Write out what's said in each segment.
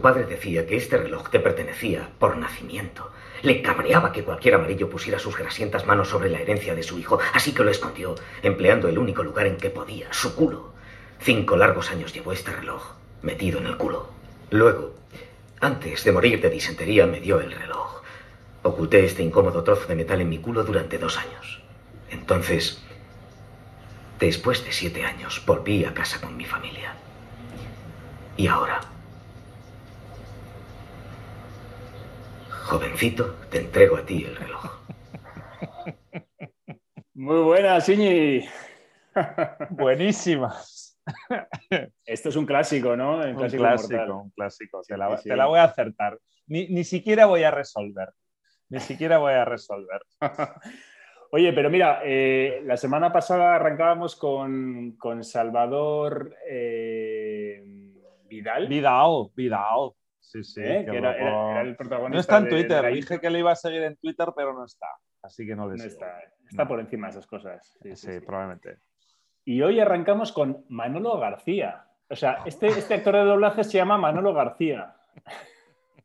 Padre decía que este reloj te pertenecía por nacimiento. Le cabreaba que cualquier amarillo pusiera sus grasientas manos sobre la herencia de su hijo, así que lo escondió, empleando el único lugar en que podía, su culo. Cinco largos años llevó este reloj, metido en el culo. Luego, antes de morir de disentería, me dio el reloj. Oculté este incómodo trozo de metal en mi culo durante dos años. Entonces, después de siete años, volví a casa con mi familia. Y ahora, jovencito, te entrego a ti el reloj. Muy buena, Siñi. Buenísimas. Esto es un clásico, ¿no? Un clásico, un clásico. te, la, voy a acertar. Ni, ni, siquiera voy a resolver. Ni siquiera voy a resolver. Oye, pero mira, eh, la semana pasada arrancábamos con, con Salvador eh, Vidal. Vidal, Vidal. Sí, sí. ¿Eh? Que era, el protagonista. No está en Twitter. Dije que le iba a seguir en Twitter, pero no está. Así que no le no está. Está por encima de esas cosas. Sí, probablemente. Y hoy arrancamos con Manolo García. O sea, este, este actor de doblaje se llama Manolo García.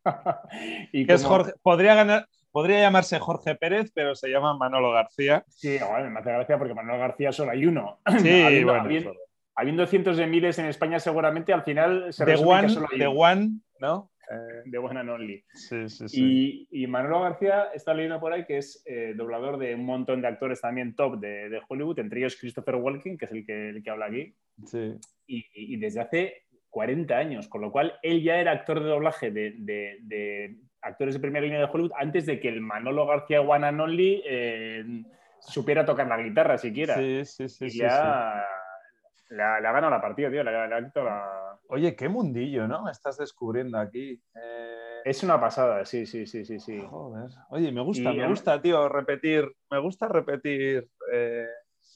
y es Jorge, podría ganar, Podría llamarse Jorge Pérez, pero se llama Manolo García. Sí, bueno, me hace gracia porque Manolo García solo hay uno. Sí, habiendo, bueno, habiendo, cientos de miles en España, seguramente al final se The one, solo hay The One, ¿no? de One and Only. Sí, sí, sí. Y, Manolo García está leyendo por ahí que es eh, doblador de un montón de actores también top de, Hollywood, entre ellos Christopher Walken, que es el que, el que habla aquí. Sí. Y, y, desde hace 40 años, con lo cual él ya era actor de doblaje de, de actores de primera línea de Hollywood antes de que el Manolo García One and Only eh, supiera tocar la guitarra siquiera. Sí, sí, sí. Y ya Le, ha, ganado la partida, tío. Le, la... Oye, qué mundillo, ¿no? Estás descubriendo aquí. Eh, es una pasada, sí, sí, sí, sí, sí. Joder. Oye, me gusta, me gusta, tío, repetir. Me gusta repetir. Eh,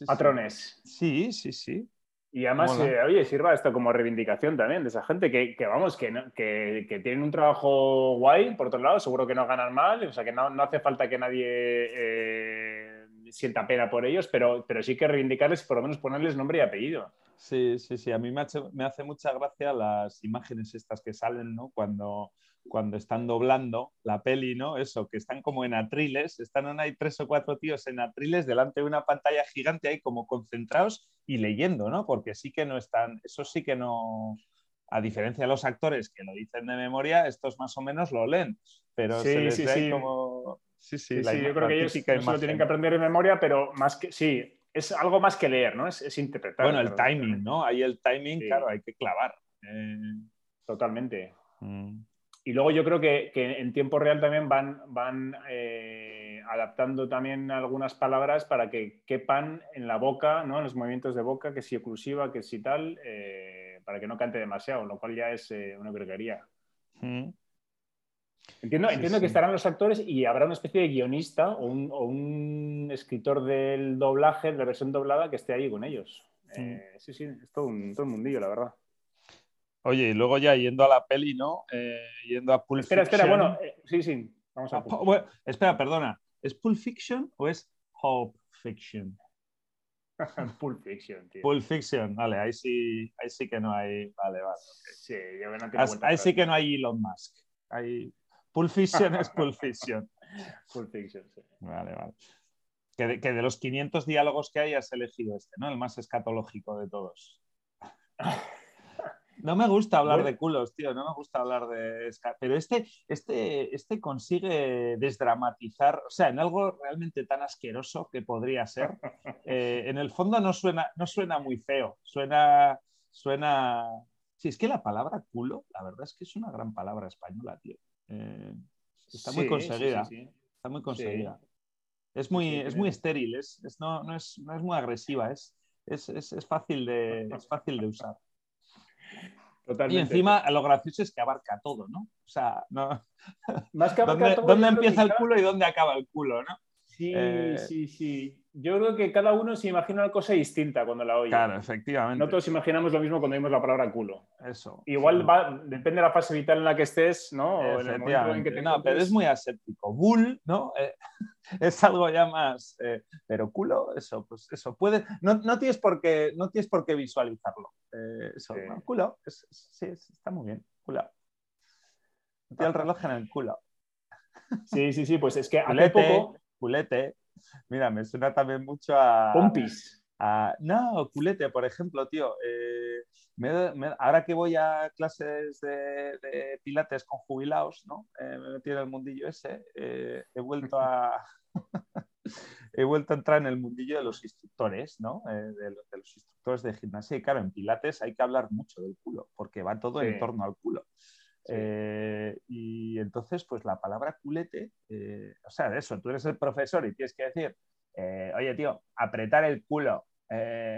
patrones. Sí, sí, sí. Y además, eh, oye, sirva esto como reivindicación también de esa gente que, vamos, que, que, tienen un trabajo guay, por otro lado, seguro que no ganan mal, o sea, que no, hace falta que nadie sienta pena por ellos, pero, pero sí que reivindicarles por lo menos ponerles nombre y apellido. Sí, sí, sí, a mí me me hace mucha gracia las imágenes estas que salen, ¿no? Cuando cuando están doblando la peli, ¿no? Eso, que están como en atriles, están ahí tres o cuatro tíos en atriles delante de una pantalla gigante ahí como concentrados y leyendo, ¿no? Porque sí que no están, eso sí que no, a diferencia de los actores que lo dicen de memoria, estos más o menos lo leen, pero se les ve como... Sí, sí, sí, yo creo que ellos no lo tienen que aprender de memoria, pero más que, sí, es algo más que leer, ¿no? Es, interpretar. Bueno, el timing, ¿no? Ahí el timing, claro, hay que clavar. Eh. Totalmente. Mm. Y luego yo creo que, en tiempo real también van, van eh, adaptando también algunas palabras para que quepan en la boca, ¿no? en los movimientos de boca, que si oclusiva, que si tal, eh, para que no cante demasiado, lo cual ya es eh, una gregaría. Mm. Entiendo, entiendo que estarán los actores y habrá una especie de guionista o un, escritor del doblaje, de la versión doblada, que esté ahí con ellos. sí, sí, es todo un, todo un mundillo, la verdad. Oye, y luego ya yendo a la peli, ¿no? Eh, yendo a Pulp espera, Fiction. Espera, bueno, eh, sí, sí. Vamos a ah, espera, perdona. ¿Es Pulp Fiction o es Hope Fiction? Pulp Fiction, tío. Pulp Fiction, vale, ahí sí, ahí sí que no hay. Vale, vale. Sí, yo no Ahí sí que no hay Elon Musk. Ahí... Pulp Fiction es Pulp Fiction. Pulp Fiction, sí. Vale, vale. Que de, que de los 500 diálogos que hay has elegido este, ¿no? El más escatológico de todos. No me gusta hablar de culos, tío, no me gusta hablar de... Pero este, este, este consigue desdramatizar, o sea, en algo realmente tan asqueroso que podría ser, eh, en el fondo no suena, no suena muy feo, suena... suena... Sí, es que la palabra culo, la verdad es que es una gran palabra española, tío. Eh, está muy conseguida. está muy conseguida. Es muy, es muy estéril, es, no, no, es, no, es, muy agresiva, es, es, es, fácil de, es fácil de usar. Y encima lo gracioso es que abarca todo, ¿no? O sea, no... Más que ¿Dónde, ¿dónde empieza el culo y dónde acaba el culo, no? Sí, eh, sí, sí. Yo creo que cada uno se imagina una cosa distinta cuando la oye. Claro, efectivamente. No todos imaginamos lo mismo cuando oímos la palabra culo. Eso. Igual va, depende de la fase vital en la que estés, ¿no? O en el que no, pero es muy aséptico. Bull, ¿no? Eh, es algo ya más. Eh, pero culo, eso, pues eso. Puede, no, no, tienes por qué, no tienes por qué visualizarlo. eso, culo, sí, está muy bien. Culo. Tío, el reloj en el culo. Sí, sí, sí, pues es que hace Culete, poco. culete. Mira, me suena también mucho a. Pompis. a- no, culete, por ejemplo, tío. eh, me- me- ahora que voy a clases de, de pilates con jubilados, ¿no? Eh, me metido en el mundillo ese. eh, he vuelto a. he vuelto a entrar en el mundillo de los instructores, ¿no? Eh, de, los, de los instructores de gimnasia. Y claro, en pilates hay que hablar mucho del culo, porque va todo Sí. en torno al culo. Sí. Eh, y entonces, pues la palabra culete, eh, o sea, de eso, tú eres el profesor y tienes que decir, eh, oye, tío, apretar el culo,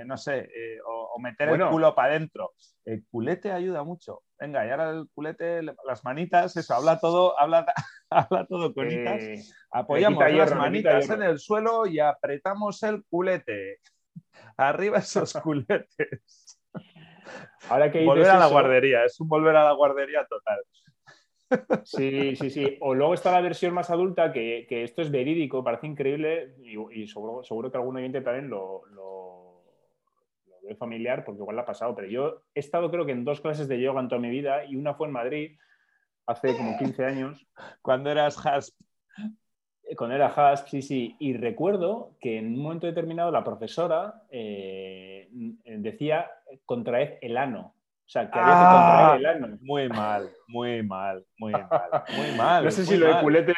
no sé, o, o meter Bueno. el culo para adentro. El culete ayuda mucho. Venga, y ahora el culete, le- las manitas, eso, habla todo, habla, habla todo conitas. Eh, Apoyamos las hierro, manitas en el suelo y apretamos el culete. Arriba esos culetes. Ahora que Volver a la eso- guardería, es un volver a la guardería total. Sí, sí, sí. O luego está la versión más adulta, que, que esto es verídico, parece increíble y, y seguro, seguro que algún oyente también lo, lo, lo ve familiar porque igual la ha pasado. Pero yo he estado creo que en dos clases de yoga en toda mi vida y una fue en Madrid hace como 15 años. Cuando eras hasp, Con era Hasp, sí, sí. Y recuerdo que en un momento determinado la profesora eh, decía contraed el ano. O sea, que había que Ah. contraer el ano. muy mal, muy mal, muy mal, muy mal. No sé si lo de culete.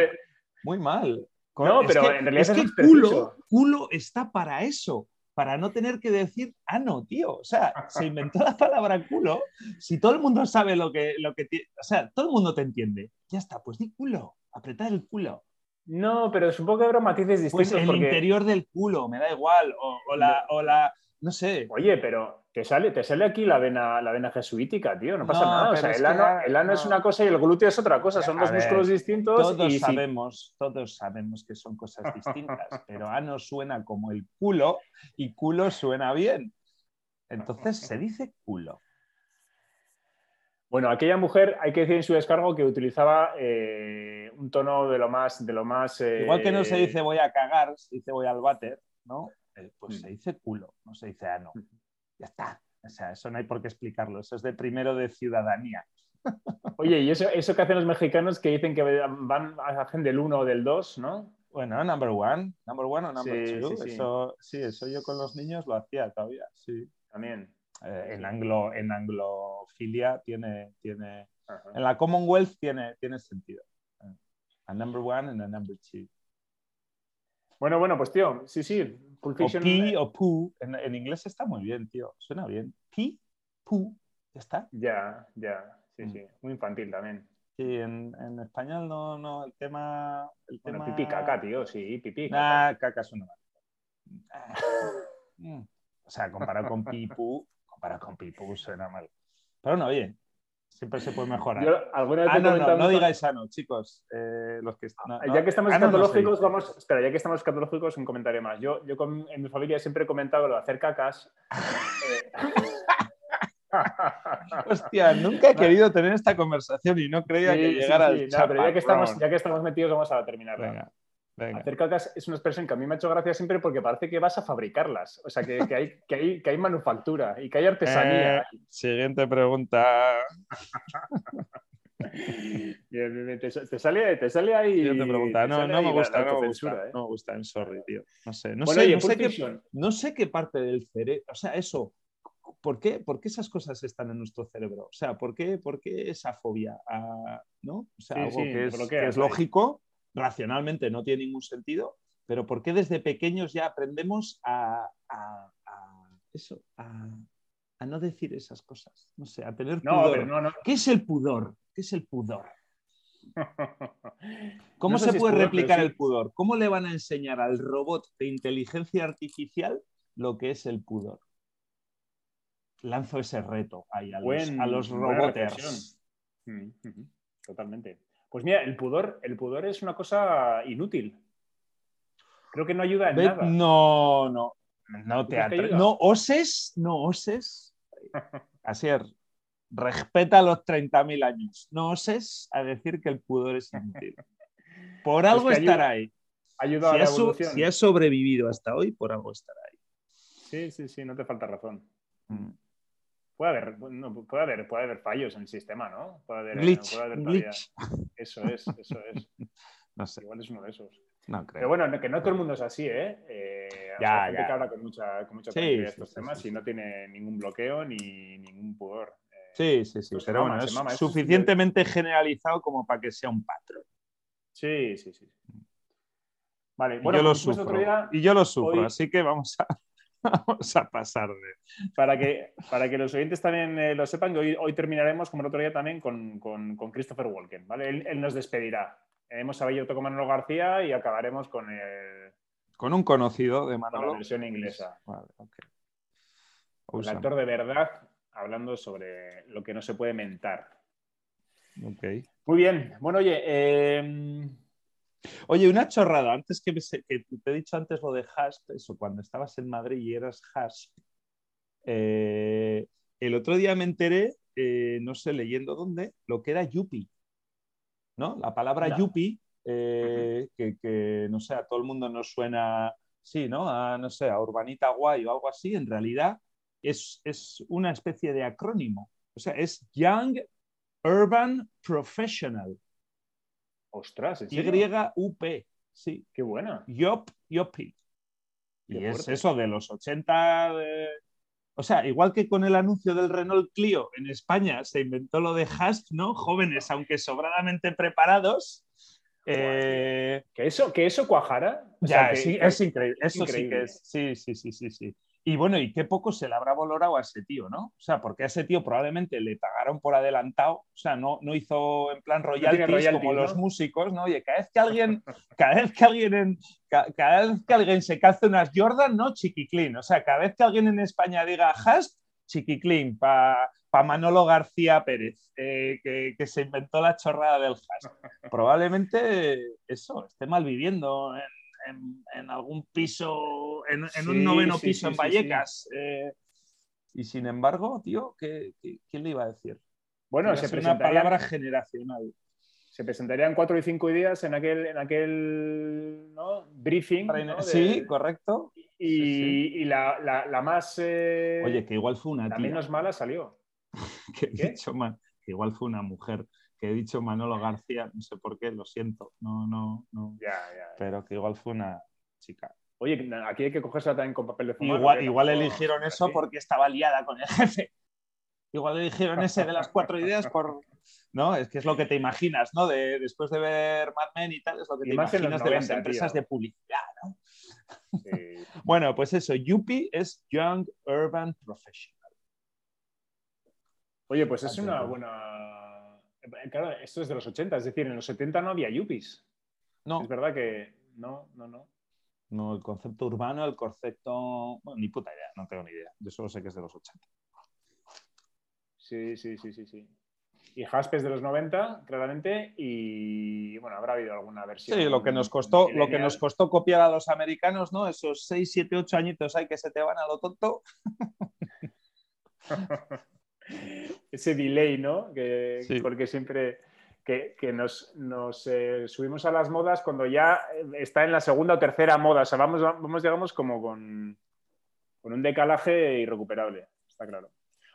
Muy mal. No, Es pero que- en realidad es que es culo, culo está para eso, para no tener que decir ano, tío. O sea, se inventó la palabra culo. Si todo el mundo sabe lo que, lo que o sea, todo el mundo te entiende. Ya está, pues di culo, apretar el culo. No, pero supongo que habrá matices distintos. Pues el porque- interior del culo, me da igual. O, o la, o la, no sé. Oye, pero te sale, te sale aquí la vena, la vena jesuítica, tío. No pasa No, nada. O sea, el ano, ya- el ano es una cosa y el glúteo es otra cosa. Son A dos ver, músculos distintos. Todos y sabemos, todos sabemos que son cosas distintas, pero ano suena como el culo y culo suena bien. Entonces se dice culo. Bueno, aquella mujer, hay que decir en su descargo que utilizaba eh, un tono de lo más. De lo más eh, Igual que no se dice voy a cagar, se dice voy al váter, ¿no? Eh, Pues Mm. se dice culo, no se dice ano. Ya está. O sea, eso no hay por qué explicarlo. Eso es de primero de ciudadanía. Oye, y eso, eso que hacen los mexicanos que dicen que van, hacen del 1 o del 2, ¿no? Bueno, number one, number one o number Sí, two. sí, sí. Eso, sí, eso yo con los niños lo hacía todavía, sí. También. Eh, en, anglo, en anglofilia tiene, tiene, Ajá. en la Commonwealth tiene, tiene sentido. Eh, A number one and a number two. Bueno, bueno, pues tío, sí, sí. Pulp O Fiction. pee o poo. En, en inglés está muy bien, tío. Suena bien. Pee, poo. Ya está. Ya, ya. Sí, Mm. sí. Muy infantil también. Sí, en, en español no, no, el tema. El Bueno, tema... pipí caca, tío, sí, pipí. caca. Nah, caca suena mal. Mm. O sea, comparado con pipú, comparado con pipú suena mal. Pero no, oye, siempre se puede mejorar. Yo alguna vez Ah, no, digáis sano, chicos. eh, los que, no, ya que estamos Ah, escatológicos, vamos. Espera, ya que estamos escatológicos, un comentario más. Yo, yo con- en mi familia siempre he comentado lo de hacer cacas. Eh, Hostia, nunca he querido tener esta conversación y no creía Sí, que sí, llegara sí. al No, pero ya que, estamos, ya que estamos metidos, vamos a terminarla. Venga. Hacer cacas es una expresión que a mí me ha hecho gracia siempre porque parece que vas a fabricarlas. O sea, que, que hay, que, hay, que hay manufactura y que hay artesanía. Eh, siguiente pregunta. Te, te sale, te sale ahí. Siguiente pregunta. No, no me la- gusta, la no me gusta. ¿eh? No me gusta, en sorry, tío. No sé, no Bueno, sé, oye, no sé qué, no sé qué parte del cerebro, o sea, eso, ¿por qué, ¿por qué esas cosas están en nuestro cerebro? O sea, ¿por qué, por qué esa fobia? ¿no? O sea, Sí, algo sí, que, es, que es lógico, racionalmente no tiene ningún sentido, pero ¿por qué desde pequeños ya aprendemos a, a- a eso, a, a no decir esas cosas? No sé, a tener No, pudor. pero no, no. ¿Qué es el pudor? ¿Qué es el pudor? ¿Cómo se si puede pudor, replicar sí. el pudor? ¿Cómo le van a enseñar al robot de inteligencia artificial lo que es el pudor? Lanzo ese reto ahí a los, Buen- los reflexión. Mm, Totalmente. Pues mira, el pudor, el pudor es una cosa inútil. Creo que no ayuda en nada. No, no, no te? No oses, no oses. Asier, respeta los 30.000 años. No oses a decir que el pudor es inútil. Por algo estará ahí. Ayuda Si a la has, so- evolución. si has sobrevivido hasta hoy, por algo estará ahí. Sí, sí, sí, no te falta razón. Mm. Puede haber, puede haber, puede haber fallos en el sistema, ¿no? Puede haber, glitch, puede haber glitch. Eso es, eso es. No sé. Igual es uno de esos. No creo. Pero bueno, que no todo el mundo es así, ¿eh? eh Ya, hay gente ya. que habla con mucha, con mucha Sí, de estos sí, temas sí, y no tiene ningún bloqueo ni ningún pudor. Eh, Sí, sí, sí. Pues pero mama, bueno, es mama, eso es suficientemente generalizado como para que sea un patrón. Sí, sí, sí. Vale, Y bueno, yo lo como dijimos sufro. otro día, y yo lo sufro, hoy- así que vamos a, vamos a pasar de. para que, para que los oyentes también eh, lo sepan, que hoy, hoy terminaremos, como el otro día también, con, con- con Christopher Walken, ¿vale? Él, él nos despedirá. Hemos abierto con Manolo García y acabaremos con, el- Con un conocido de con la Manolo. versión inglesa. Vale, ok. Con el actor de verdad hablando sobre lo que no se puede mentar. Muy bien. Bueno, oye, eh, Oye, una chorrada, antes que, me se- que te he dicho antes lo de Hasp, eso, cuando estabas en Madrid y eras Hasp, eh, el otro día me enteré, eh, no sé, leyendo dónde, lo que era Yuppie, ¿no? La palabra Ya. Yuppie, eh, que, que, no sé, a todo el mundo nos suena, sí, ¿no? A, no sé, a Urbanita Guay o algo así, en realidad es, es una especie de acrónimo, o sea, es Young Urban Professional. Ostras, ¿en serio? Y-U-P, sí. Qué buena. Yop, Yopi. Y es eso de los 80. de- O sea, igual que con el anuncio del Renault Clio en España se inventó lo de Hasp, ¿no? Jóvenes, aunque sobradamente preparados. eh, Que eso, que eso cuajara. O ya, sea, que- sí, que- es increíble. Eso sí increíble. que es. Sí, sí, sí, sí, sí. Y bueno, y qué poco se le habrá valorado a ese tío, ¿no? O sea, porque a ese tío probablemente le pagaron por adelantado, o sea, no, no hizo en plan royalties, royalties, como ¿no? los músicos, ¿no? Oye, cada vez que alguien, cada vez que alguien en, ca- cada, vez que alguien se calce unas Jordan, ¿no? Chiquiclin. O sea, cada vez que alguien en España diga Hasp, Chiquiclin, para pa Manolo García Pérez, eh, que, que se inventó la chorrada del Hasp. Probablemente eso, esté mal viviendo en, en- en algún piso, en, en Sí, un noveno sí, piso sí, en sí, Vallecas. eh, y sin embargo, tío, ¿qué, qué- quién le iba a decir? Bueno, se ser una palabra generacional. se presentarían cuatro y cinco días en aquel, en aquel ¿no? briefing. ¿no? De- Sí, correcto. Y, sí, y la, la- la más. eh, Oye, que igual fue una la tía. menos mala salió. que, he ¿Qué? dicho ma- que igual fue una mujer. Que he dicho Manolo García, no sé por qué, lo siento. No, no, no. Ya, ya. Pero que igual fue una chica. Oye, aquí hay que cogérsela también con papel de fumar. Igual, ¿eh? igual eligieron eso porque estaba liada con el jefe. Igual eligieron ese de las cuatro ideas por. No, es que es lo que te imaginas, ¿no? De, después de ver Mad Men y tal, es lo que Y te imaginas de las 90, empresas tío. de publicidad, ¿no? Sí. Bueno, pues eso, Yuppie es Young Urban Professional. Oye, pues es una buena. Eh, Claro, esto es de los 80, es decir, en los 70 no había yuppies. No, Es verdad que. No, no, no. no, el concepto urbano, el concepto. Bueno, ni puta idea, no tengo ni idea. Yo solo sé que es de los 80. Sí, sí, sí, sí, sí. Y Hasp es de los 90, claramente, y bueno, habrá habido alguna versión. Sí, lo que nos costó, lo que nos costó copiar a los americanos, ¿no? Esos 6, 7, 8 añitos hay que se te van a lo tonto. Ese delay, ¿no? Que, Sí. Porque siempre que, que nos, nos, eh, subimos a las modas cuando ya está en la segunda o tercera moda. O sea, vamos, vamos digamos, como con, con un decalaje irrecuperable, está claro.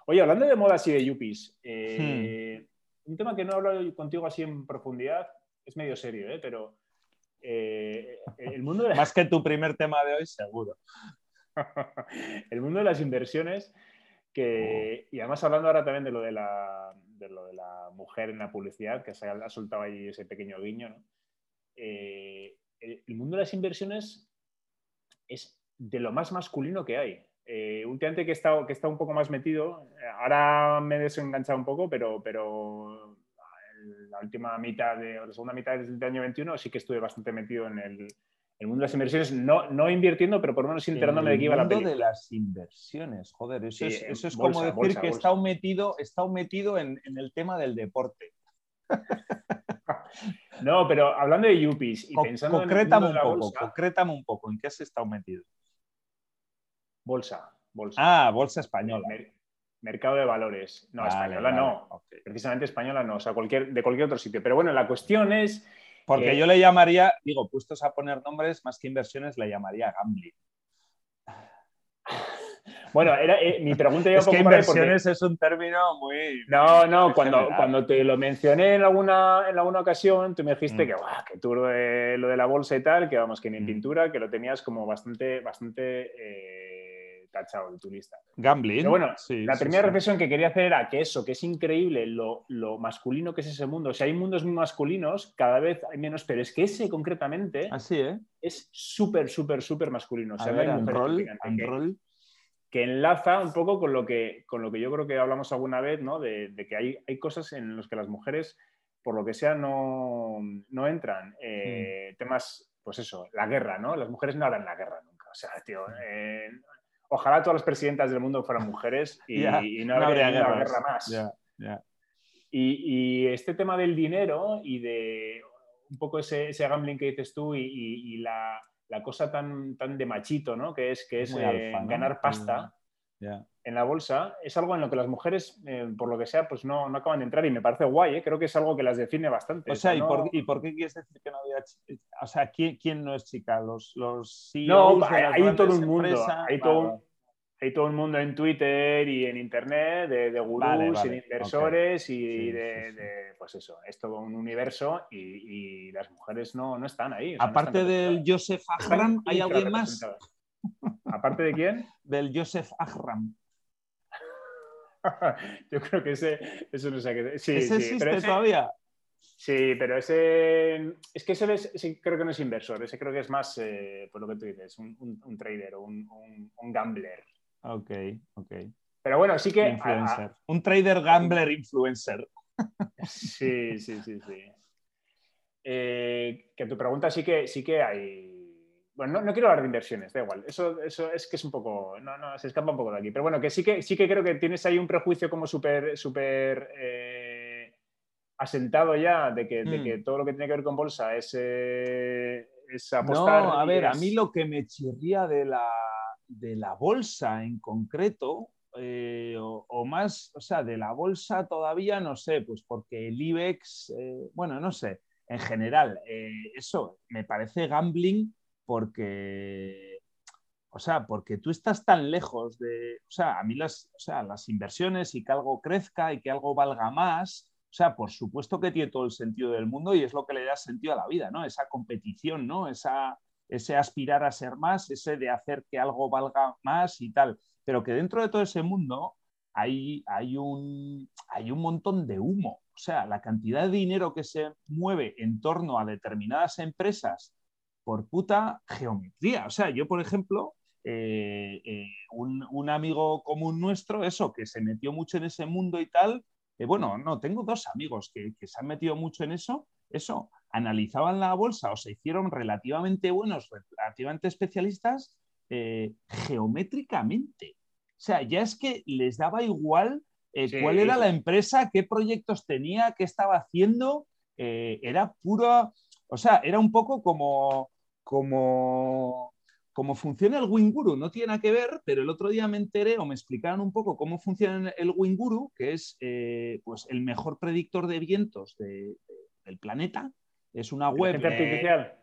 Oye, hablando de modas y de yuppies, eh, un tema que no he hablado contigo así en profundidad, es medio serio, ¿eh? pero eh, el mundo de Más que tu primer tema de hoy, seguro. el mundo de las inversiones, que, y además hablando ahora también de lo de la, de lo de la mujer en la publicidad, que se ha, soltado ahí ese pequeño guiño, ¿no? Eh, el, mundo de las inversiones es de lo más masculino que hay. Eh, últimamente que he, estado, que he un poco más metido, eh, ahora me he desenganchado un poco, pero, pero la última mitad de, la segunda mitad del año 21 sí que estuve bastante metido en el, el mundo de las inversiones, no, no invirtiendo, pero por lo menos enterándome de qué iba la mundo película. de las inversiones, joder, eso Sí, es, eso es bolsa, como decir bolsa, que bolsa. está metido, está metido en, en el tema del deporte. No, pero hablando de yuppies y Co- pensando en el concrétame mundo de un la poco, concrétame un poco, ¿en qué has estado metido? bolsa, bolsa. Ah, bolsa española. Mer- mercado de valores. No, Vale, española vale, no. Precisamente española no, o sea, cualquier, de cualquier otro sitio. Pero bueno, la cuestión es, Porque Eh, yo le llamaría, digo, puestos a poner nombres, más que inversiones, le llamaría gambling. Bueno, era, eh, mi pregunta es que inversiones es un término muy... No, no, cuando, cuando te lo mencioné en alguna, en alguna ocasión, tú me dijiste mm. que, guau, que tú lo de, la bolsa y tal, que vamos, que ni en mm. pintura, que lo tenías como bastante, bastante eh, tachado de tu lista. Gambling. Pero bueno, la primera reflexión que quería hacer era que eso, que es increíble lo, lo, masculino que es ese mundo. O sea, hay mundos muy masculinos, cada vez hay menos, pero es que ese concretamente Así, ¿eh? es súper, súper, súper masculino. O sea, hay un rol, que enlaza un poco con lo que, con lo que yo creo que hablamos alguna vez, ¿no? De, que hay, hay, cosas en las que las mujeres, por lo que sea, no, no entran. Eh, temas, pues eso, la guerra, ¿no? Las mujeres no harán la guerra nunca. O sea, tío, eh, ojalá todas las presidentas del mundo fueran mujeres y, no, habría guerra más. Y, este tema del dinero y de un poco ese, ese gambling que dices tú y la la cosa tan, tan de machito, ¿no? Que es, que es eh, ganar pasta en la bolsa, es algo en lo que las mujeres, eh, por lo que sea, pues no, no, acaban de entrar y me parece guay, ¿eh? creo que es algo que las define bastante. O sea, ¿y, por, ¿y, por, qué quieres decir que no había... O sea, ¿quién, quién no es chica? Los, los CEOs no, hay, todo un mundo, hay todo, hay todo el mundo en Twitter y en Internet de, de gurús y de inversores y de, pues eso, es todo un universo y, las mujeres no, no están ahí. Aparte del Joseph Ahram, ¿hay alguien más? ¿Aparte de quién? Del Joseph Ahram. Yo creo que ese, eso no sé qué. Sí, ¿Ese existe todavía? Sí, pero ese. Es que ese, creo que no es inversor, ese creo que es más, eh, por lo que tú dices, un, un, trader o un, un, gambler. Ok, ok. Pero bueno, sí que. Influencer. Un trader gambler influencer. Sí, sí, sí, sí. Eh, que tu pregunta sí que, sí que hay. Bueno, no, quiero hablar de inversiones, da igual. Eso, eso es que es un poco. No, no, se escapa un poco de aquí. Pero bueno, que sí que, sí que creo que tienes ahí un prejuicio como súper, súper eh, asentado ya de que, de que, mm. todo lo que tiene que ver con bolsa es, eh, es apostar. No, a ver, a mí lo que me chirría de la de la bolsa en concreto, eh, o, más, o sea, de la bolsa todavía no sé, pues porque el IBEX, eh, bueno, no sé, en general, eso me parece gambling porque, o sea, porque tú estás tan lejos de, o sea, a mí las, o sea, las inversiones y que algo crezca y que algo valga más, o sea, por supuesto que tiene todo el sentido del mundo y es lo que le da sentido a la vida, ¿no? Esa competición, ¿no? Esa, ese aspirar a ser más, ese de hacer que algo valga más y tal. Pero que dentro de todo ese mundo hay, hay, un, hay un montón de humo. O sea, la cantidad de dinero que se mueve en torno a determinadas empresas por puta geometría. O sea, yo, por ejemplo, eh, eh, un, amigo común nuestro, eso, que se metió mucho en ese mundo y tal, eh, bueno, no, tengo dos amigos que, que, se han metido mucho en eso, eso, analizaban la bolsa o se hicieron relativamente buenos, relativamente especialistas geométricamente. O sea, ya es que les daba igual cuál era la empresa, qué proyectos tenía, qué estaba haciendo. Era puro, o sea, era un poco como, como, como funciona el Winguru. No tiene nada que ver, pero el otro día me enteré o me explicaron un poco cómo funciona el Winguru, que es pues el mejor predictor de vientos del planeta es una web. artificial?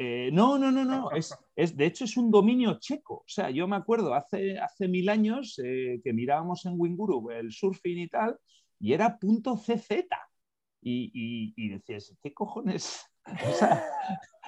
Eh, no, no, no, no. Es, de hecho, es un dominio checo. O sea, yo me acuerdo hace, hace mil años eh, que mirábamos en Winguru el surfing y tal, y era punto .cz. Y, y, decías, ¿qué cojones? O sea,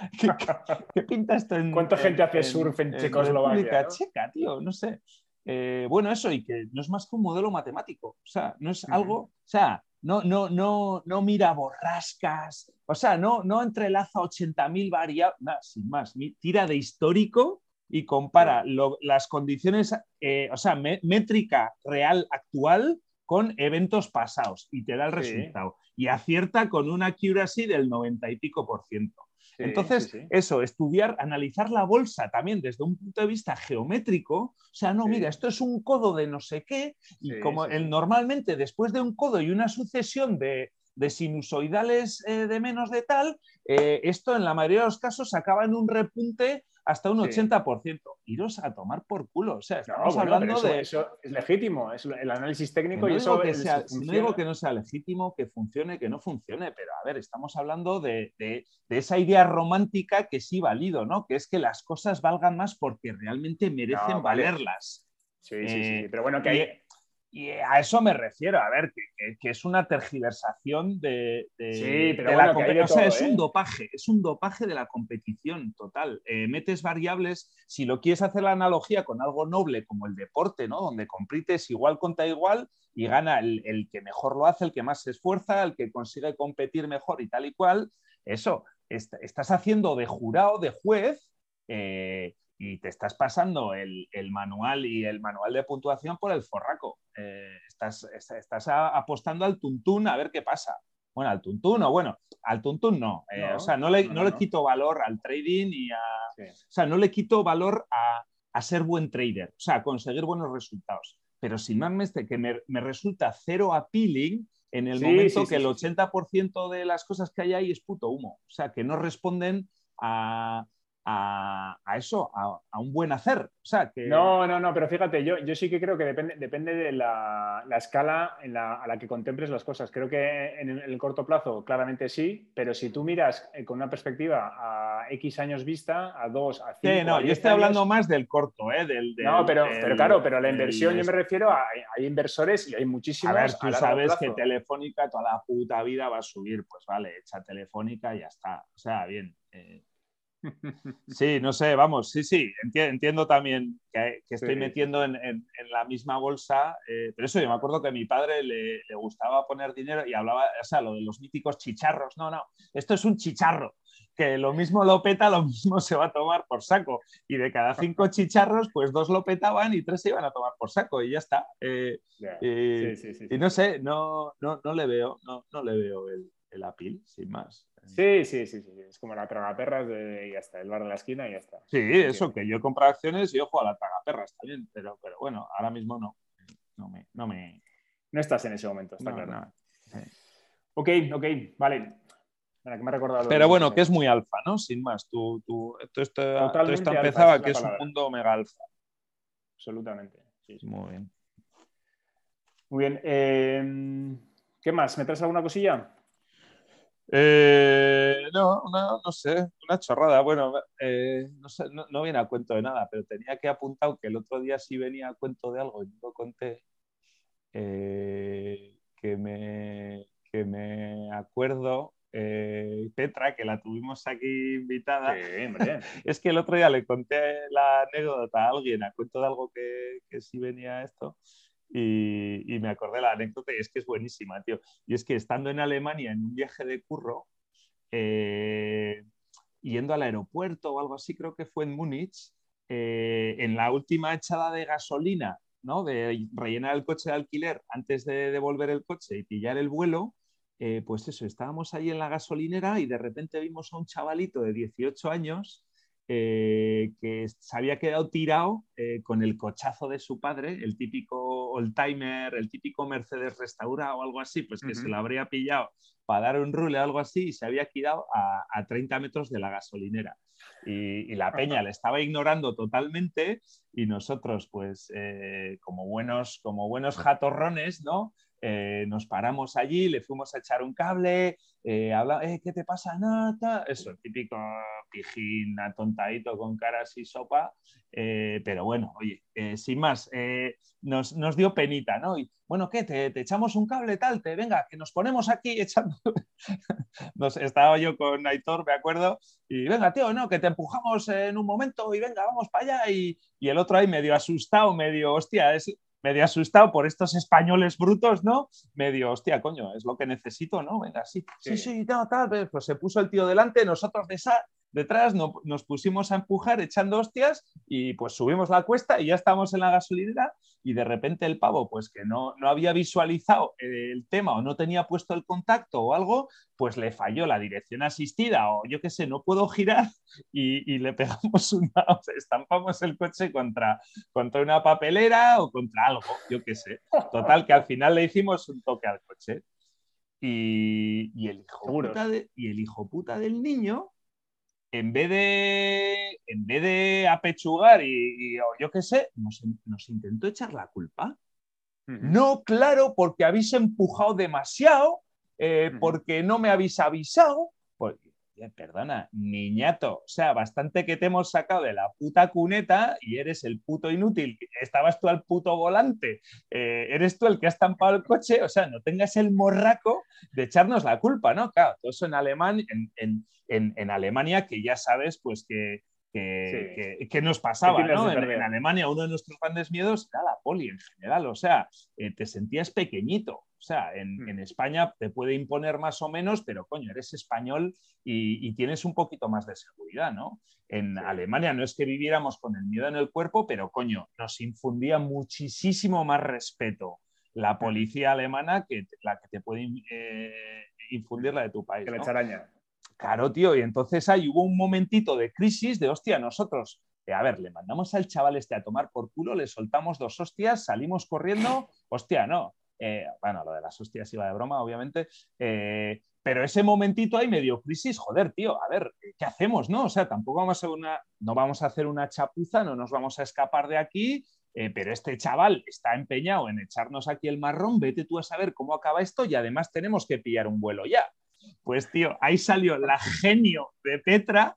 ¿qué, pinta esto en. ¿Cuánta gente hace surf en, Checoslovaquia? ¿no? Checa, tío, no sé. Eh, bueno, eso, y que no es más que un modelo matemático. O sea, no es algo. O sea, no, no, no, no mira borrascas, o sea, no, no entrelaza 80.000 variables, nada, sin más, tira de histórico y compara las condiciones, eh, o sea, métrica real actual con eventos pasados y te da el resultado. Y acierta con una accuracy del 90 y pico por ciento. Entonces, eso, estudiar, analizar la bolsa también desde un punto de vista geométrico, o sea, no, mira, esto es un codo de no sé qué, y como el, normalmente después de un codo y una sucesión de, sinusoidales eh, de menos de tal, eh, esto en la mayoría de los casos acaba en un repunte hasta un 80%. Iros a tomar por culo. O sea, estamos hablando de. Eso es legítimo, es el análisis técnico y eso. Que sea, no digo que no sea legítimo, que funcione, que no funcione, pero a ver, estamos hablando de, esa idea romántica que sí valido, ¿no? Que es que las cosas valgan más porque realmente merecen valerlas. Sí, sí, sí. Pero bueno, que hay, y a eso me refiero, a ver, que, es una tergiversación de, sí, pero la o sea, es un ¿eh? dopaje, es un dopaje de la competición total. Eh, metes variables, si lo quieres hacer la analogía con algo noble como el deporte, ¿no? Donde compites igual contra igual y gana el, que mejor lo hace, el que más se esfuerza, el que consigue competir mejor y tal y cual. Eso, estás haciendo de jurado, de juez, eh, y te estás pasando el, manual y el manual de puntuación por el forraco. Eh, estás, estás apostando al tuntún a ver qué pasa. Bueno, al tuntún o bueno, al tuntún no. Eh, o sea, no le, no, le, quito valor al trading y a... O sea, no le quito valor a, a, ser buen trader, o sea, a conseguir buenos resultados. Pero sin más que me, me resulta cero appealing en el momento que el 80% de las cosas que hay ahí es puto humo. O sea, que no responden a, a, eso, a, un buen hacer. O sea, que... No, no, no, pero fíjate, yo, yo sí que creo que depende, depende de la, escala en la, a la que contemples las cosas. Creo que en el, corto plazo claramente sí, pero si tú miras eh, con una perspectiva a X años vista, a dos, a cinco... Sí, no, yo estoy hablando más del corto, ¿eh? Del, no, pero, pero claro, pero la inversión yo me refiero a... Hay inversores y hay muchísimos... A ver, tú sabes que Telefónica toda la puta vida va a subir, pues vale, echa Telefónica y ya está. O sea, bien... Eh, Sí, no sé, vamos, sí, sí, entiendo también que, estoy metiendo en, la misma bolsa, eh, pero eso yo me acuerdo que a mi padre le, gustaba poner dinero y hablaba, o sea, lo de los míticos chicharros, no, no, esto es un chicharro, que lo mismo lo peta, lo mismo se va a tomar por saco, y de cada cinco chicharros, pues dos lo petaban y tres se iban a tomar por saco, y ya está. Eh, y, no sé, no, no, no le veo, no, no le veo el, el apil, sin más. Sí, sí, sí, sí. Es como la tragaperras de ya está, el bar de la esquina y ya está. Sí, eso, que yo he comprado acciones y ojo a la tragaperras también, pero, pero bueno, ahora mismo no. No me, no me... No estás en ese momento, está claro. Ok, ok, vale. que me recordado pero bueno, que es muy alfa, ¿no? Sin más. Tú, tú, esto, esto, empezaba que es un mundo mega alfa. Absolutamente. Sí, Muy bien. Muy bien. Eh, ¿Qué más? ¿Me traes alguna cosilla? Eh, no, no sé, una chorrada. Bueno, eh, no, viene a cuento de nada, pero tenía que apuntar que el otro día sí venía a cuento de algo y lo conté. Eh, que, me, que me acuerdo, Petra, que la tuvimos aquí invitada. es que el otro día le conté la anécdota a alguien a cuento de algo que, que sí venía esto. Y, me acordé la anécdota y es que es buenísima, tío. Y es que estando en Alemania en un viaje de curro, eh, yendo al aeropuerto o algo así, creo que fue en Múnich, eh, en la última echada de gasolina, ¿no? de rellenar el coche de alquiler antes de devolver el coche y pillar el vuelo, eh, pues eso, estábamos ahí en la gasolinera y de repente vimos a un chavalito de 18 años que se había quedado tirado con el cochazo de su padre, el típico old timer, el típico Mercedes restaurado o algo así, pues que se lo habría pillado para dar un rule o algo así y se había quedado a, 30 metros de la gasolinera. Y, la peña le estaba ignorando totalmente y nosotros, pues, eh, como, buenos, como buenos jatorrones, ¿no? Eh, nos paramos allí, le fuimos a echar un cable, eh, habla, eh, ¿qué te pasa? Nada, eso, típico pijín atontadito con caras y sopa, eh, pero bueno, oye, sin más, nos, nos, dio penita, ¿no? Y bueno, ¿qué? ¿Te, ¿Te, echamos un cable tal? Te, venga, que nos ponemos aquí echando. nos, estaba yo con Aitor, me acuerdo, y venga, tío, no, que te empujamos en un momento y venga, vamos para allá. Y, y el otro ahí medio asustado, medio, hostia, es medio asustado por estos españoles brutos, ¿no? Medio, hostia, coño, es lo que necesito, ¿no? Venga, sí, sí, sí, tal, tal. Pues se puso el tío delante, nosotros de esa, detrás nos pusimos a empujar echando hostias y pues subimos la cuesta y ya estábamos en la gasolinera y de repente el pavo pues que no, no había visualizado el tema o no tenía puesto el contacto o algo, pues le falló la dirección asistida o yo qué sé, no puedo girar y, le pegamos una, o sea, estampamos el coche contra, contra una papelera o contra algo, yo qué sé. Total, que al final le hicimos un toque al coche. Y, el hijo puta y el hijo puta del niño en vez de, en vez de apechugar y, yo qué sé, nos, intentó echar la culpa. No, claro, porque habéis empujado demasiado, eh, porque no me habéis avisado. Pues, perdona, niñato, o sea, bastante que te hemos sacado de la puta cuneta y eres el puto inútil, estabas tú al puto volante, eh, eres tú el que ha estampado el coche, o sea, no tengas el morraco de echarnos la culpa, ¿no? Claro, todo eso en, Alemania, en, Alemania, que ya sabes, pues que, que, nos pasaba, ¿no? En, Alemania uno de nuestros grandes miedos era la poli en general, o sea, eh, te sentías pequeñito, o sea, hmm. en, España te puede imponer más o menos, pero coño, eres español y, tienes un poquito más de seguridad, ¿no? En Alemania no es que viviéramos con el miedo en el cuerpo, pero coño, nos infundía muchísimo más respeto la hmm. policía alemana que la que te puede eh, infundir la de tu país. Que la charaña. Claro, tío, y entonces ahí hubo un momentito de crisis de, hostia, nosotros, eh, a ver, le mandamos al chaval este a tomar por culo, le soltamos dos hostias, salimos corriendo, hostia, no, eh, bueno, lo de las hostias iba de broma, obviamente. Eh, pero ese momentito ahí medio crisis, joder, tío, a ver, ¿qué hacemos, no? O sea, tampoco vamos a una, no vamos a hacer una chapuza, no nos vamos a escapar de aquí, eh, pero este chaval está empeñado en echarnos aquí el marrón, vete tú a saber cómo acaba esto y además tenemos que pillar un vuelo ya. Pues, tío, ahí salió la genio de Petra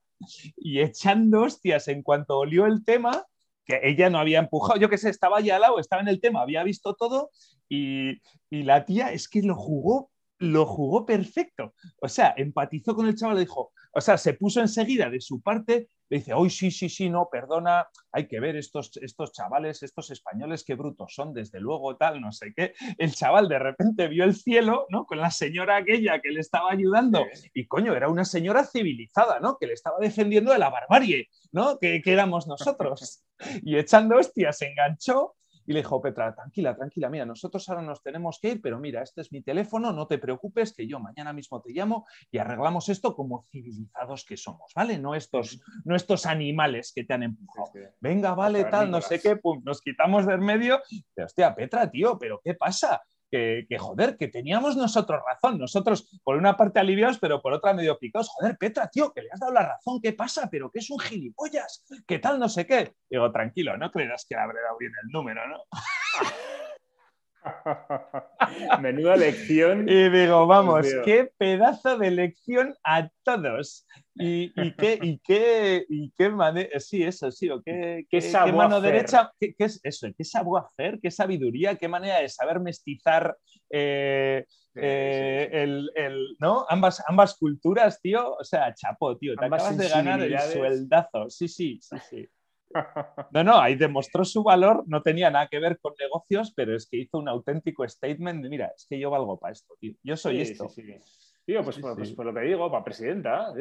y echando hostias en cuanto olió el tema, que ella no había empujado, yo qué sé, estaba allá al lado, estaba en el tema, había visto todo y, la tía es que lo jugó, lo jugó perfecto. O sea, empatizó con el chaval, le dijo, o sea, se puso enseguida de su parte, le dice, hoy sí, sí, sí, no, perdona, hay que ver estos, estos chavales, estos españoles, qué brutos son, desde luego, tal, no sé qué. El chaval de repente vio el cielo, ¿no? Con la señora aquella que le estaba ayudando. Y coño, era una señora civilizada, ¿no? Que le estaba defendiendo de la barbarie, ¿no? Que, que éramos nosotros. Y echando hostias, se enganchó y le dijo, Petra, tranquila, tranquila, mira, nosotros ahora nos tenemos que ir, pero mira, este es mi teléfono, no te preocupes, que yo mañana mismo te llamo y arreglamos esto como civilizados que somos, ¿vale? No estos, no estos animales que te han empujado. Venga, vale, tal, no sé qué, pum, nos quitamos del medio. Pero, hostia, Petra, tío, ¿pero qué pasa? Que, joder, que teníamos nosotros razón, nosotros por una parte aliviados, pero por otra medio picados, joder, Petra, tío, que le has dado la razón, ¿qué pasa? Pero que es un gilipollas, ¿qué tal? No sé qué. Digo, tranquilo, no creas que habré dado bien el número, ¿no? Menuda lección. Y digo, vamos, qué pedazo de lección a todos. Y, qué, y qué, y qué manera, sí, eso, sí, o qué, qué, qué mano derecha, qué, es eso, qué hacer, qué sabiduría, qué manera de saber mestizar eh, eh, el, el, ¿no? ambas, ambas culturas, tío. O sea, chapo, tío, te acabas de ganar el sueldazo. Sí, sí, sí, sí. No, no, ahí demostró su valor, no tenía nada que ver con negocios, pero es que hizo un auténtico statement de, mira, es que yo valgo para esto, tío. Yo soy esto. Sí, Tío, pues, pues, por lo que digo, para presidenta.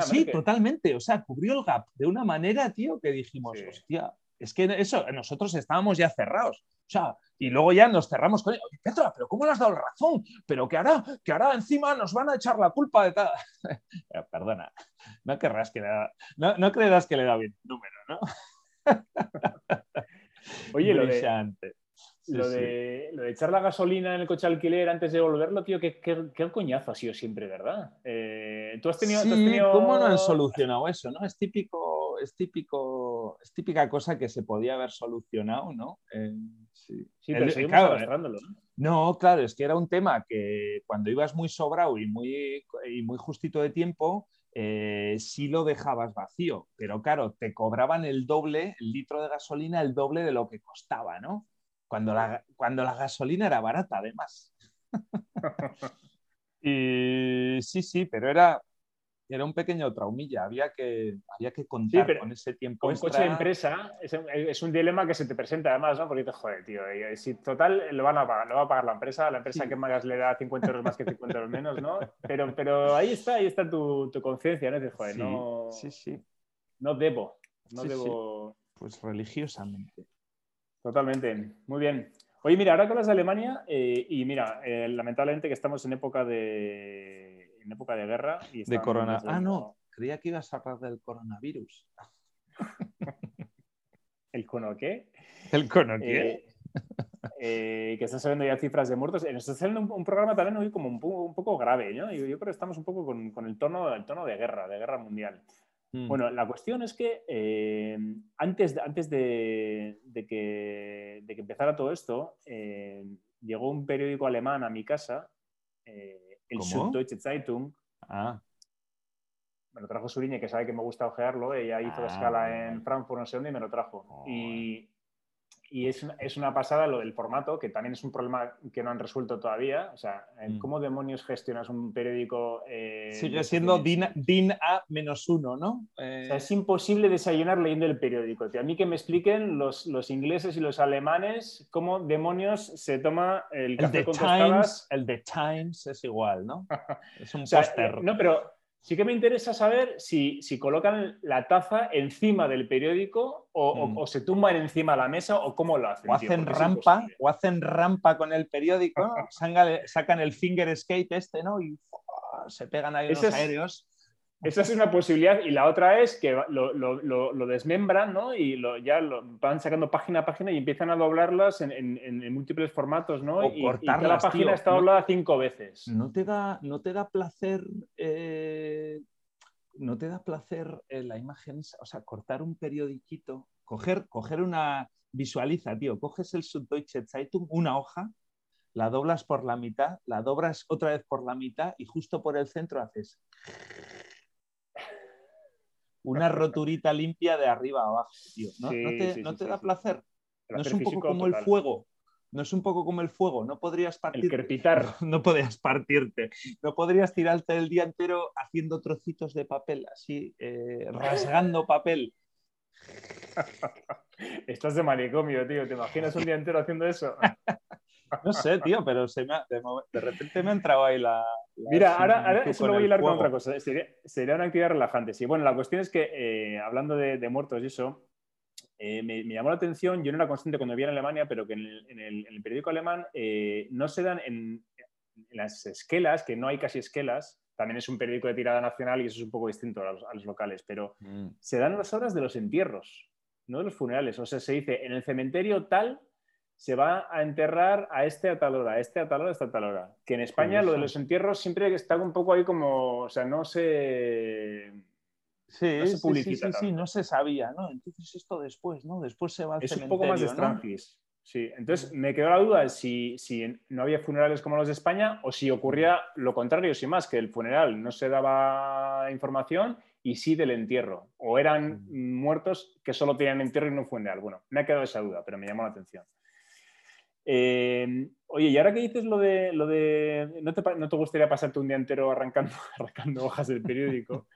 sí, totalmente. O sea, cubrió el gap de una manera, tío, que dijimos, hostia, es que eso, nosotros estábamos ya cerrados. O sea, y luego ya nos cerramos con Oye, Petra, pero ¿cómo le has dado razón? Pero que ahora, que ahora encima nos van a echar la culpa de tal. Perdona, no querrás que le da, no, no creerás que le da bien el número, ¿no? Oye, lo de, lo, de, echar la gasolina en el coche alquiler antes de volverlo, tío, qué, qué, coñazo ha sido siempre, ¿verdad? Eh, ¿tú, has tenido, ¿Cómo no han solucionado eso? ¿no? Es típico, es típico, es típica cosa que se podía haber solucionado, ¿no? Eh, sí. pero claro, ¿no? No, claro, es que era un tema que cuando ibas muy sobrado y muy, y muy justito de tiempo, eh, sí lo dejabas vacío, pero claro, te cobraban el doble, el litro de gasolina, el doble de lo que costaba, ¿no? Cuando la, cuando la gasolina era barata, además. y sí, sí, pero era, era un pequeño traumilla, había que, había que contar con ese tiempo. Un coche de empresa es, un dilema que se te presenta además, ¿no? Porque te joder, tío, si total lo van a pagar, lo va a pagar la empresa, la empresa que más le da 50 euros más que 50 euros menos, ¿no? Pero, pero ahí está, ahí está tu, tu conciencia, ¿no? Dices, joder, no, sí, sí. no debo, no debo... Pues religiosamente. Totalmente, muy bien. Oye, mira, ahora que hablas de Alemania, eh, y mira, eh, lamentablemente que estamos en época de en época de guerra. Y de corona. Ah, no, creía que ibas a hablar del coronavirus. ¿El cono qué? ¿El cono qué? Eh, eh, que están saliendo ya cifras de muertos. Nos está saliendo un, programa también hoy como un, poco, grave, ¿no? Yo, yo, creo que estamos un poco con, el, tono, el tono de guerra, de guerra mundial. Mm. Bueno, la cuestión es que eh, antes, antes de, que, de, que, empezara todo esto, llegó un periódico alemán a mi casa el Süddeutsche Zeitung. Ah. me lo trajo Suriñe, que sabe que me gusta ojearlo, ella hizo Ah, escala en. Frankfurt, no sé dónde, y me lo trajo. Oh. Y, y es, una, es una pasada lo del formato, que también es un problema que no han resuelto todavía. O sea, eh, Mm. ¿cómo demonios gestionas un periódico? eh, Sigue siendo DIN, DIN A menos uno, ¿no? o Eh, sea, es imposible desayunar leyendo el periódico. tío. A mí que me expliquen los, los ingleses y los alemanes cómo demonios se toma el el café de con Times, tostadas. el de Times es igual, ¿no? Es un O sea, póster. eh, no, pero sí que me interesa saber si, si colocan la taza encima del periódico o, Mm. o se tumban encima de la mesa o cómo lo hacen. o hacen rampa, o hacen rampa con el periódico. Sacan, el finger skate este, ¿no? Y se pegan ahí es- aéreos. Esa es una posibilidad y la otra es que lo, lo- lo- lo desmembran ¿no? y ya van sacando página a página y empiezan a doblarlas en, en- en- en múltiples formatos, ¿no? O y, y cada cortarlas, página tío. está No- doblada cinco veces. ¿No te da, no te da placer, eh, no te da placer eh, la imagen, o sea, cortar un periodiquito, coger, coger una, visualiza, tío, coges el Süddeutsche Zeitung, una hoja, la doblas por la mitad, la doblas otra vez por la mitad y justo por el centro haces una roturita limpia de arriba a abajo, tío. ¿No, Sí, ¿No te, sí, no sí, te sí, da placer? No es un poco como el fuego. No es un poco como el fuego. No podrías El partir. crepitar. No podrías partirte. No podrías tirarte el día entero haciendo trocitos de papel, así, eh, rasgando papel. Estás de manicomio, tío. ¿Te imaginas un día entero haciendo eso? No sé, tío, pero se me ha- de, de repente me ha entrado ahí la. la Mira, ahora, ahora eso lo voy a hilar con otra cosa. Sería, sería una actividad relajante. Sí, bueno, la cuestión es que, eh, hablando de, de muertos y eso, eh, me, me llamó la atención, yo no era consciente cuando vivía en Alemania, pero que en el, en el- en el periódico alemán eh, no se dan en, en las esquelas, que no hay casi esquelas, también es un periódico de tirada nacional y eso es un poco distinto a los, a los locales, pero Mm. se dan las horas de los entierros, no de los funerales. O sea, se dice, en el cementerio tal se va a enterrar a este a tal hora, a este a tal hora, a esta a tal hora. Que en España lo de los entierros siempre está un poco ahí como, o sea, no se... Sí, No se sí, sí, publicita sí, sí, tanto. no se sabía, ¿no? Entonces esto después, ¿no? Después se va al Es un poco más de ¿no? Strangis. Sí, entonces me quedó la duda de si, si no había funerales como los de España o si ocurría lo contrario, sin más, que el funeral no se daba información y sí del entierro. O eran muertos que solo tenían entierro y no funeral. Bueno, me ha quedado esa duda, pero me llamó la atención. Eh, oye, y ahora que dices lo de, lo de ¿no, te, no te gustaría pasarte un día entero arrancando, arrancando hojas del periódico?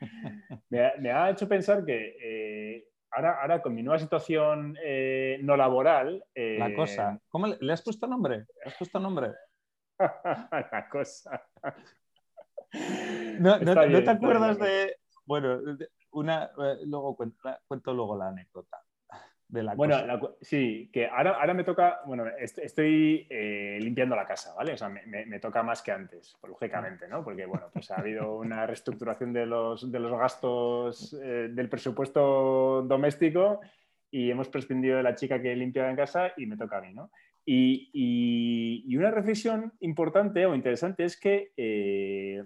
Me ha, me ha hecho pensar que eh, ahora, ahora con mi nueva situación eh, no laboral... eh, La cosa. ¿Cómo le, le has puesto nombre? ¿Le has puesto nombre? la cosa. No, no- te acuerdas de. Bueno, una. eh, Luego cuento, cuento luego la anécdota de la Bueno, cosa. la cu- sí, que ahora, ahora me toca, bueno, est- estoy eh, limpiando la casa, ¿vale? O sea, me, me- me toca más que antes, lógicamente, ¿no? Porque, bueno, pues ha habido una reestructuración de los, de los gastos eh, del presupuesto doméstico y hemos prescindido de la chica que limpiaba en casa y me toca a mí, ¿no? Y, y- y una reflexión importante o interesante es que eh,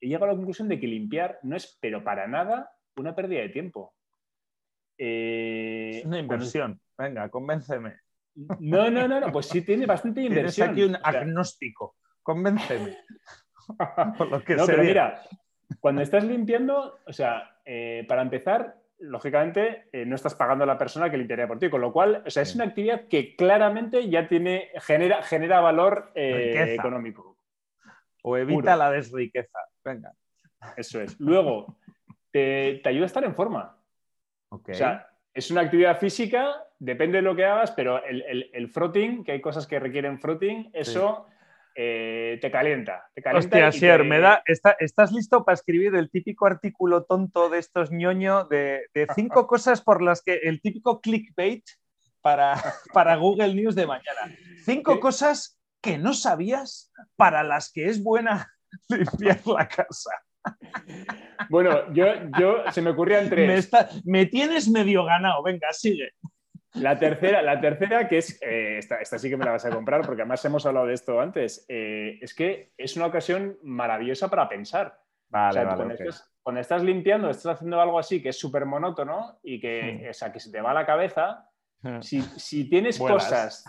he llegado a la conclusión de que limpiar no es, pero para nada, una pérdida de tiempo. Eh, Es una inversión. Venga, convénceme. no, no, no, no, pues sí tiene bastante inversión. aquí un agnóstico. Convénceme. Por lo que no, pero mira, cuando estás limpiando, o sea, eh, para empezar, lógicamente eh, no estás pagando a la persona que limpiaría por ti, con lo cual, o sea, es una actividad que claramente ya tiene, genera, genera valor eh, económico. O evita puro. la desriqueza. Venga. Eso es. Luego, te, te ayuda a estar en forma. O sea, es una actividad física, depende de lo que hagas, pero el, el, el frotting, que hay cosas que requieren frotting, eso eh, te calienta. Te calienta Hostia, Sier, te- me da, está- ¿estás listo para escribir el típico artículo tonto de estos ñoño de, de cinco cosas por las que el típico clickbait para, para Google News de mañana? Cinco ¿Qué? cosas que no sabías para las que es buena limpiar la casa. Bueno, yo, yo se me ocurrían tres. Me, está- me tienes medio ganado, venga, sigue. La tercera, la tercera que es, eh, esta, esta sí que me la vas a comprar porque además hemos hablado de esto antes, eh, es que es una ocasión maravillosa para pensar. Vale, O sea, vale, cuando, estás, cuando estás limpiando, estás haciendo algo así que es súper monótono y que, o sea, que se te va la cabeza, Si, tienes cosas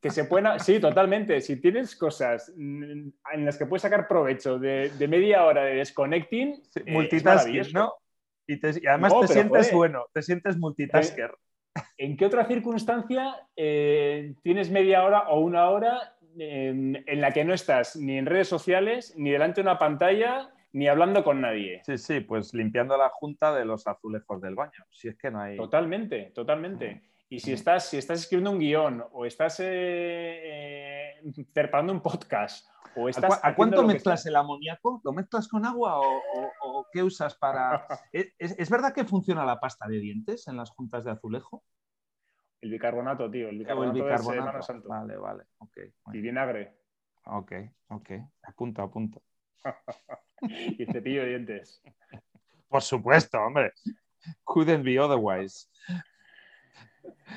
que se pueden. Sí, totalmente. Si tienes cosas en las que puedes sacar provecho de, media hora de desconnecting. Eh, multitasking, ¿no? Y, además te sientes bueno, te sientes multitasker. ¿En qué otra circunstancia eh, tienes media hora o una hora en, la que no estás ni en redes sociales, ni delante de una pantalla, ni hablando con nadie? Sí, sí, pues limpiando la junta de los azulejos del baño. Si es que no hay. Totalmente, totalmente. Mm. Y si estás, si estás escribiendo un guion o estás eh, preparando un podcast o estás ¿A, cuánto mezclas el amoníaco? ¿Lo mezclas con agua o, qué usas para...? ¿Es, verdad que funciona la pasta de dientes en las juntas de azulejo? El bicarbonato, tío. El bicarbonato, Vale, vale. Okay, y vinagre. Ok, ok. Apunto, apunto. y cepillo de dientes. Por supuesto, hombre. Couldn't be otherwise.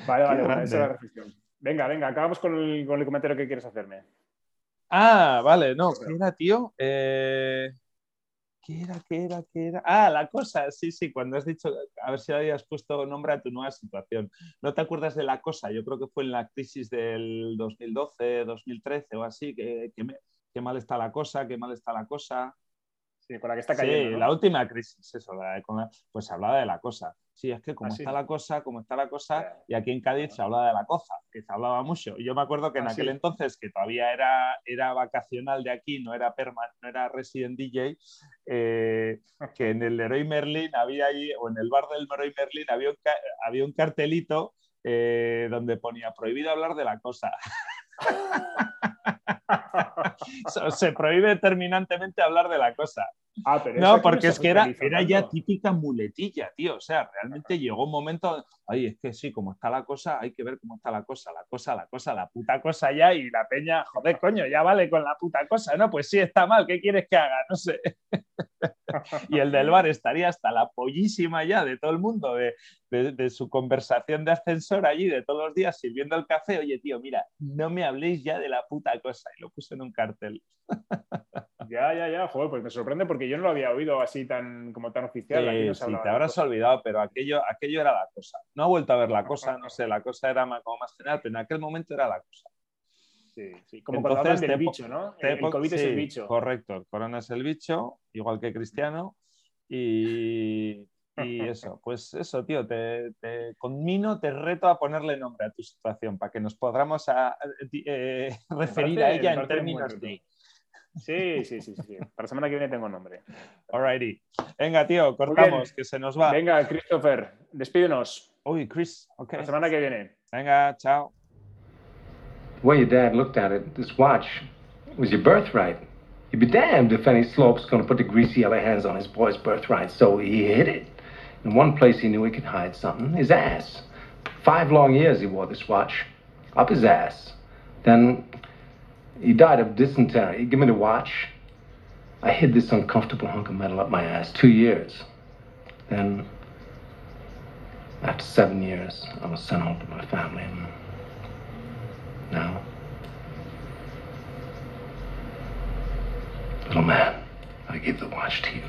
Vale, vale, esa es la reflexión. Venga, venga, acabamos con el, con el, comentario que quieres hacerme. Ah, vale, no, ¿qué era, tío? Eh, ¿Qué era, qué era, qué era? Ah, la cosa, sí, sí, cuando has dicho, a ver si habías puesto nombre a tu nueva situación. ¿No te acuerdas de la cosa? Yo creo que fue en la crisis del 2012, 2013 o así, que, que mal está la cosa, qué mal está la cosa. Con la que está cayendo. Sí, la última crisis, eso, pues se hablaba de la cosa. Sí, es que como ah, está la cosa, como está la cosa, y aquí en Cádiz se hablaba de la cosa, que se hablaba mucho. Y yo me acuerdo que en ah, aquel entonces, que todavía era, era vacacional de aquí, no era no era resident DJ, eh, que en el Leroy Merlin había ahí, o en el bar del Leroy Merlin había un, había un cartelito eh, donde ponía prohibido hablar de la cosa. se prohíbe terminantemente hablar de la cosa. Ah, no, porque es que era, era ya típica muletilla, tío. O sea, realmente llegó un momento, ay, es que sí, como está la cosa, hay que ver cómo está la cosa, la cosa, la cosa, la puta cosa ya, y la peña, joder, coño, ya vale con la puta cosa, ¿no? Pues sí, está mal, ¿qué quieres que haga? No sé. y el del bar estaría hasta la pollísima ya de todo el mundo, de, de, su conversación de ascensor allí, de todos los días sirviendo el café. Oye, tío, mira, no me habléis ya de la puta cosa. Y lo puse en un cartel. ya, ya, ya, joder, pues me sorprende porque yo no lo había oído así tan, como tan oficial. sí, te habrás olvidado, pero aquello, aquello era la cosa. No he vuelto a ver la cosa, no sé, la cosa era como más general, pero en aquel momento era la cosa. Sí, sí. Como Entonces, cuando del bicho, ¿no? El, COVID es el bicho. Correcto, el corona es el bicho, igual que Cristiano. Y, y eso, pues eso, tío, te, te, conmino, te reto a ponerle nombre a tu situación para que nos podamos a, eh, referir a ella en términos de... Sí, sí, sí, sí. Para la semana que viene tengo nombre. Alrighty. Venga, tío, cortamos, que se nos va. Venga, Christopher, despídenos. Uy, Chris, ok. La semana que viene. Venga, chao. The way your dad looked at it, this watch was your birthright. You'd be damned if any slope's gonna put the greasy yellow hands on his boy's birthright, so he hid it. In one place he knew he could hide something, his ass. Five long years he wore this watch, up his ass. Then he died of dysentery. He gave me the watch. I hid this uncomfortable hunk of metal up my ass two years. Then, after seven years, I was sent home to my family. Now, little man, I give the watch to you.